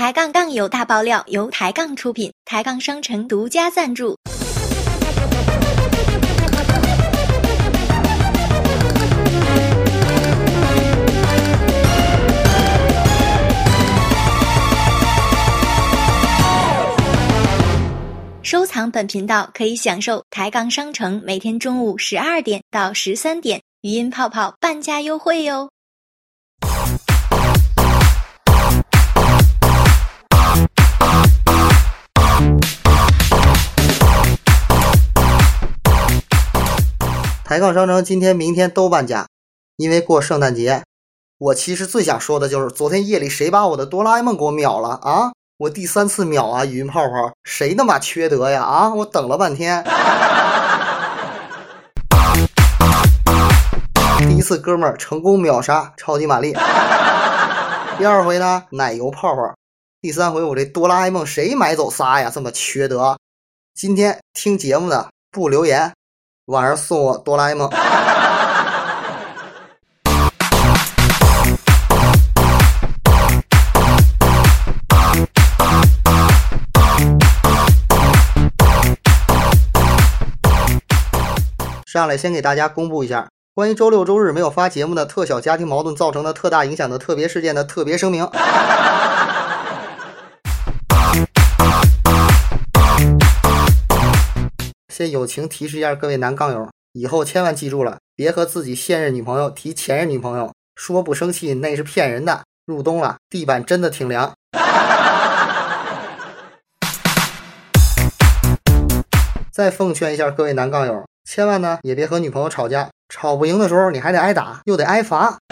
抬杠杠有大爆料由抬杠出品，抬杠商城独家赞助。收藏本频道可以享受抬杠商城每天中午十二点到十三点语音泡泡半价优惠哟。抬杠商城今天、明天都半价，因为过圣诞节。我其实最想说的就是，昨天夜里谁把我的哆啦 A 梦给我秒了啊？我第三次秒啊，语音泡泡，谁那么缺德呀？啊，我等了半天。第一次哥们儿成功秒杀超级玛丽，第二回呢奶油泡泡，第三回我这哆啦 A 梦谁买走仨呀？这么缺德！今天听节目的不留言。晚上送我哆啦 A 梦。上来先给大家公布一下，关于周六周日没有发节目的特小家庭矛盾造成的特大影响的特别事件的特别声明。先友情提示一下各位男杠友，以后千万记住了，别和自己现任女朋友提前任女朋友，说不生气那是骗人的。入冬了，地板真的挺凉。再奉劝一下各位男杠友，千万呢也别和女朋友吵架，吵不赢的时候你还得挨打，又得挨罚。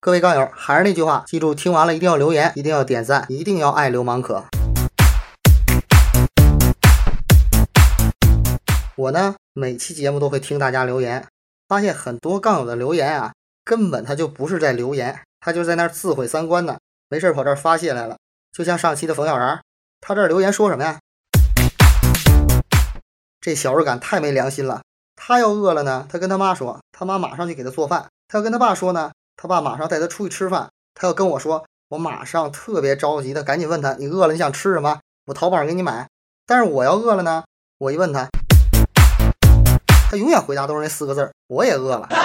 各位杠友，还是那句话，记住听完了一定要留言，一定要点赞，一定要爱流氓可。我呢，每期节目都会听大家留言，发现很多杠友的留言啊，根本他就不是在留言，他就在那儿自毁三观呢。没事跑这儿发泄来了，就像上期的冯小然，他这儿留言说什么呀？这小日感太没良心了。他要饿了呢，他跟他妈说，他妈马上去给他做饭；他要跟他爸说呢，他爸马上带他出去吃饭。他要跟我说，我马上特别着急的赶紧问他，你饿了你想吃什么？我淘宝上给你买。但是我要饿了呢，我一问他。他永远回答都是那四个字儿，我也饿了。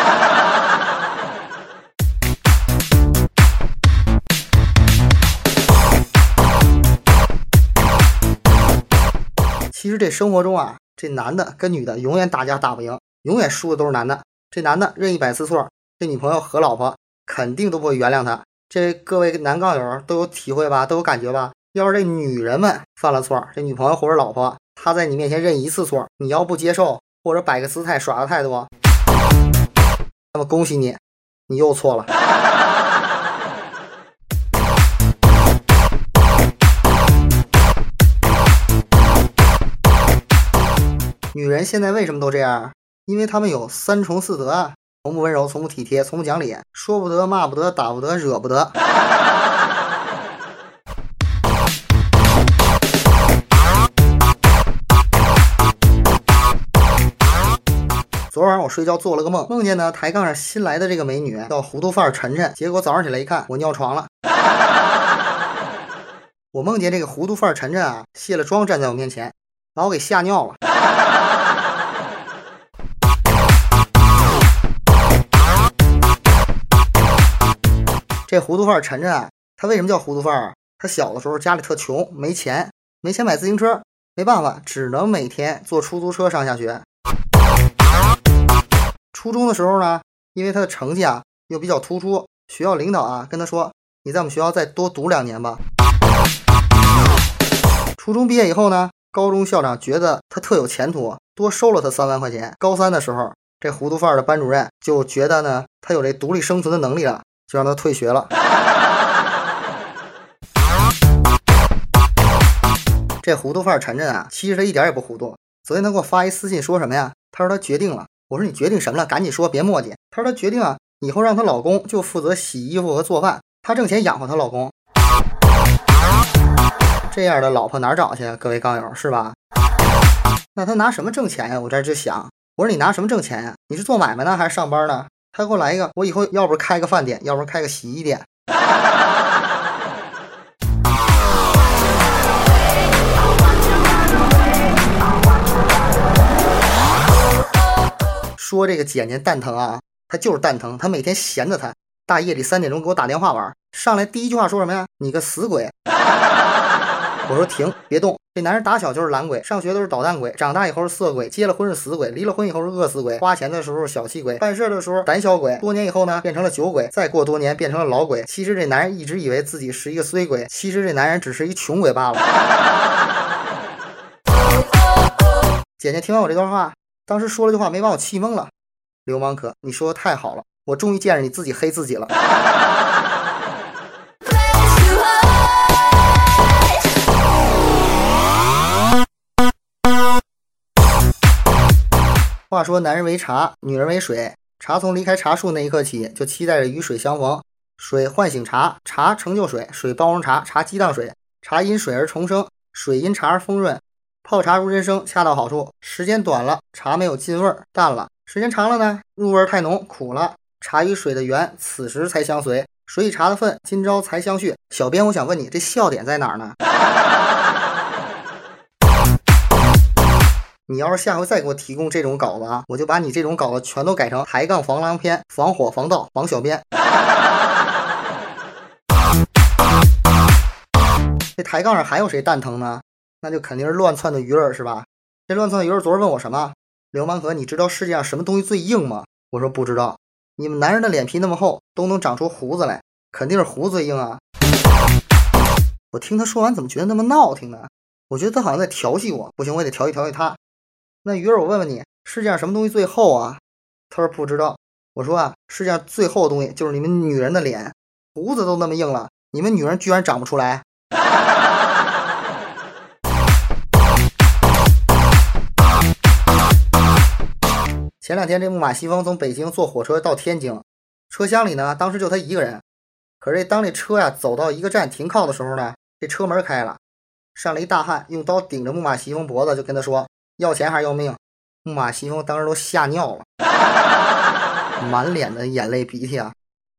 其实这生活中啊，这男的跟女的永远打架打不赢，永远输的都是男的。这男的认一百次错，这女朋友和老婆肯定都不会原谅他。这各位男杠友都有体会吧，都有感觉吧？要是这女人们犯了错，这女朋友或者老婆，她在你面前认一次错，你要不接受。或者摆个姿态耍个态度，那么恭喜你，你又错了。女人现在为什么都这样？因为她们有三重四德啊：从不温柔，从不体贴，从不讲理，说不得，骂不得，打不得，惹不得。昨晚我睡觉做了个梦，梦见呢抬杠上新来的这个美女叫糊涂范儿晨晨，结果早上起来一看，我尿床了。我梦见这个糊涂范儿晨晨啊，卸了妆站在我面前，把我给吓尿了。这糊涂范儿晨晨啊，他为什么叫糊涂范儿？他小的时候家里特穷，没钱，没钱买自行车，没办法，只能每天坐出租车上下学。初中的时候呢，因为他的成绩啊又比较突出，学校领导啊跟他说：“你在我们学校再多读两年吧。”初中毕业以后呢，高中校长觉得他特有前途，多收了他三万块钱。高三的时候，这糊涂范儿的班主任就觉得呢他有这独立生存的能力了，就让他退学了。这糊涂范儿陈晨啊，其实他一点也不糊涂。昨天他给我发一私信说什么呀？他说他决定了。我说你决定什么了？赶紧说，别磨叽。她说她决定啊，以后让她老公就负责洗衣服和做饭，她挣钱养活她老公。这样的老婆哪儿找去啊？各位杠友是吧？那她拿什么挣钱呀？我这就想，我说你拿什么挣钱呀？你是做买卖呢，还是上班呢？他给我来一个，我以后要不开个饭店，要不开个洗衣店。说这个姐姐蛋疼啊，他就是蛋疼，他每天闲着他，大夜里三点钟给我打电话玩，上来第一句话说什么呀？你个死鬼！我说停，别动。这男人打小就是懒鬼，上学都是捣蛋鬼，长大以后是色鬼，结了婚是死鬼，离了婚以后是饿死鬼，花钱的时候小气鬼，办事的时候胆小鬼，多年以后呢变成了酒鬼，再过多年变成了老鬼。其实这男人一直以为自己是一个衰鬼，其实这男人只是一穷鬼罢了。姐姐听完我这段话，当时说了句话，没把我气懵了。流氓可，你说的太好了，我终于见着你自己黑自己了。话说，男人为茶，女人为水。茶从离开茶树那一刻起，就期待着与水相逢。水唤醒茶，茶成就水，水包容茶，茶激荡水。茶因水而重生，水因茶而丰润。泡茶如人生，恰到好处。时间短了，茶没有劲味儿，淡了；时间长了呢，入味太浓，苦了。茶与水的缘，此时才相随；水与茶的份，今朝才相续。小编，我想问你，这笑点在哪儿呢？你要是下回再给我提供这种稿子啊，我就把你这种稿子全都改成抬杠防狼篇，防火防盗防小编。这抬杠上还有谁蛋疼呢？那就肯定是乱窜的鱼儿是吧？这乱窜的鱼儿昨儿问我什么？流氓哥，你知道世界上什么东西最硬吗？我说不知道。你们男人的脸皮那么厚，都能长出胡子来，肯定是胡子最硬啊。我听他说完，怎么觉得那么闹挺呢？我觉得他好像在调戏我，不行，我得调戏调戏他。那鱼儿，我问问你，世界上什么东西最厚啊？他说不知道。我说啊，世界上最厚的东西就是你们女人的脸，胡子都那么硬了，你们女人居然长不出来。前两天这木马西风从北京坐火车到天津，车厢里呢，当时就他一个人。可是当这车呀走到一个站停靠的时候呢，这车门开了，上来一大汉，用刀顶着木马西风脖子，就跟他说。要钱还是要命？木马西风当时都吓尿了，满脸的眼泪鼻涕啊，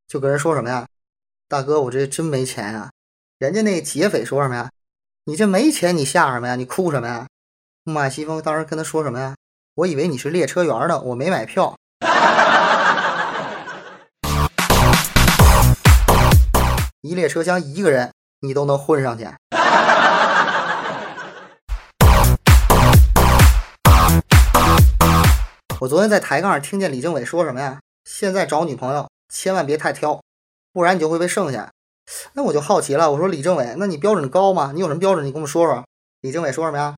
就跟人说什么呀：“大哥，我这真没钱啊！”人家那劫匪说什么呀：“你这没钱，你吓什么呀？你哭什么呀？”木马西风当时跟他说什么呀：“我以为你是列车员呢，我没买票。”一列车厢一个人，你都能混上去。我昨天在抬杠上听见李政委说什么呀？现在找女朋友千万别太挑，不然你就会被剩下。那我就好奇了，我说李政委，那你标准高吗？你有什么标准？你跟我们说说。李政委说什么呀？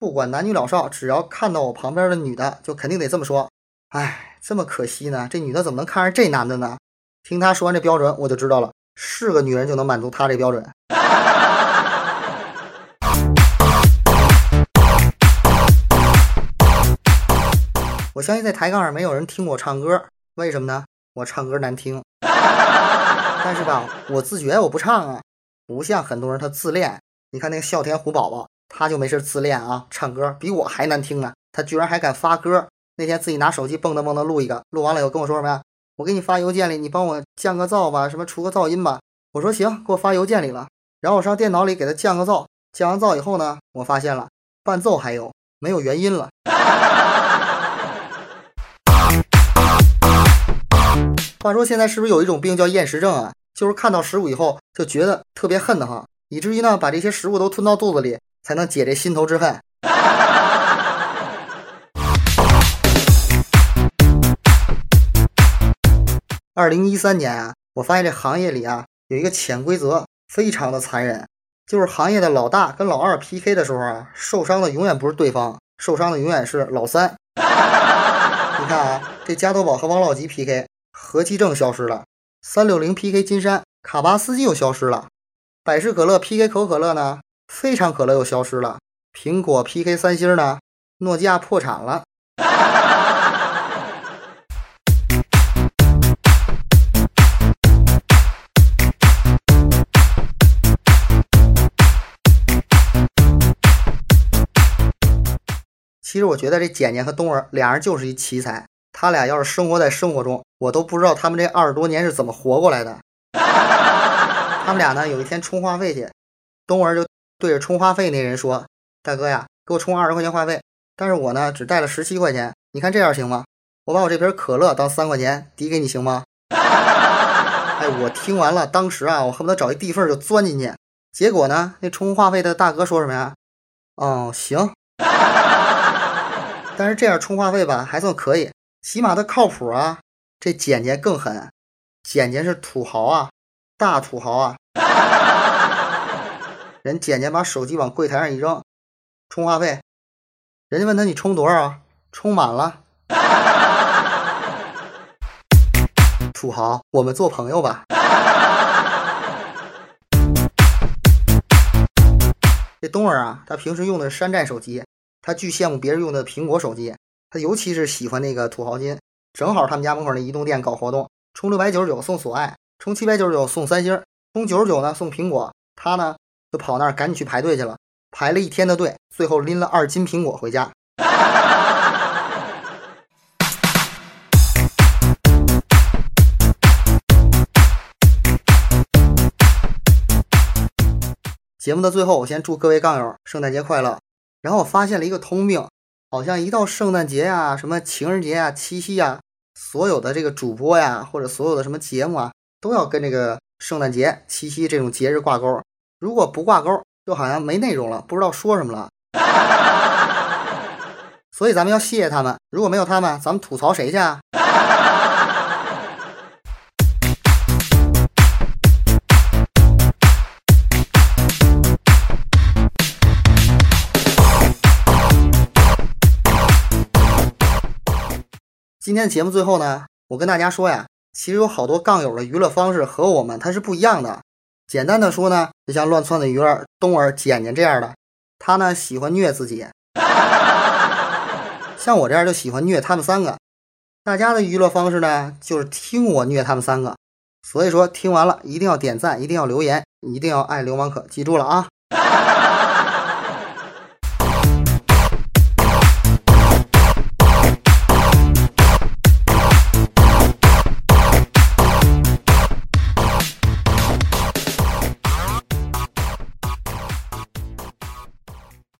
不管男女老少，只要看到我旁边的女的，就肯定得这么说。哎，这么可惜呢，这女的怎么能看上这男的呢？听他说完这标准，我就知道了，是个女人就能满足他这标准。我相信在抬杠上没有人听我唱歌，为什么呢？我唱歌难听。但是吧，我自觉我不唱啊，不像很多人他自恋。你看那个笑天虎宝宝，他就没事自恋啊，唱歌比我还难听呢。他居然还敢发歌。那天自己拿手机蹦跶蹦跶录一个，录完了以后跟我说什么呀？我给你发邮件里，你帮我降个噪吧，什么除个噪音吧。我说行，给我发邮件里了。然后我上电脑里给他降个噪，降完噪以后呢，我发现了伴奏还有没有原因了。话说现在是不是有一种病叫厌食症啊？就是看到食物以后就觉得特别恨的慌，以至于呢把这些食物都吞到肚子里，才能解这心头之恨。二零一三年啊，我发现这行业里啊有一个潜规则，非常的残忍，就是行业的老大跟老二 PK 的时候啊，受伤的永远不是对方，受伤的永远是老三。你看啊，这加多宝和王老吉 PK。何其正消失了，三六零 PK 金山，卡巴斯基又消失了，百事可乐 PK 可口可乐呢？非常可乐又消失了，苹果 PK 三星呢？诺基亚破产了。其实我觉得这简简和东儿俩人就是一奇才。他俩要是生活在生活中，我都不知道他们这二十多年是怎么活过来的。他们俩呢，有一天充话费去，东儿就对着充话费那人说：“大哥呀，给我充二十块钱话费，但是我呢只带了十七块钱，你看这样行吗？我把我这瓶可乐当三块钱抵给你行吗？哎，我听完了，当时啊，我恨不得找一地缝就钻进去。结果呢，那充话费的大哥说什么呀？哦，行。但是这样充话费吧，还算可以，起码他靠谱啊。这简简更狠，简简是土豪啊，大土豪啊。人简简把手机往柜台上一扔，充话费。人家问他你充多少？充满了。土豪，我们做朋友吧。这东儿啊，他平时用的是山寨手机，他巨羡慕别人用的苹果手机，他尤其是喜欢那个土豪金。正好他们家门口那移动店搞活动，充六百九十九送索爱，充七百九十九送三星，充九十九呢送苹果。他呢就跑那儿赶紧去排队去了，排了一天的队，最后拎了二斤苹果回家。节目的最后，我先祝各位杠友圣诞节快乐。然后我发现了一个通病，好像一到圣诞节呀、什么情人节呀、七夕呀，所有的这个主播呀，或者所有的什么节目啊，都要跟这个圣诞节、七夕这种节日挂钩。如果不挂钩，就好像没内容了，不知道说什么了。所以咱们要谢谢他们，如果没有他们，咱们吐槽谁去啊？今天的节目最后呢，我跟大家说呀，其实有好多杠友的娱乐方式和我们它是不一样的。简单的说呢，就像乱窜的鱼儿、东儿、简简这样的，他呢喜欢虐自己；像我这样就喜欢虐他们三个。大家的娱乐方式呢，就是听我虐他们三个。所以说，听完了一定要点赞，一定要留言，一定要爱流氓可，记住了啊！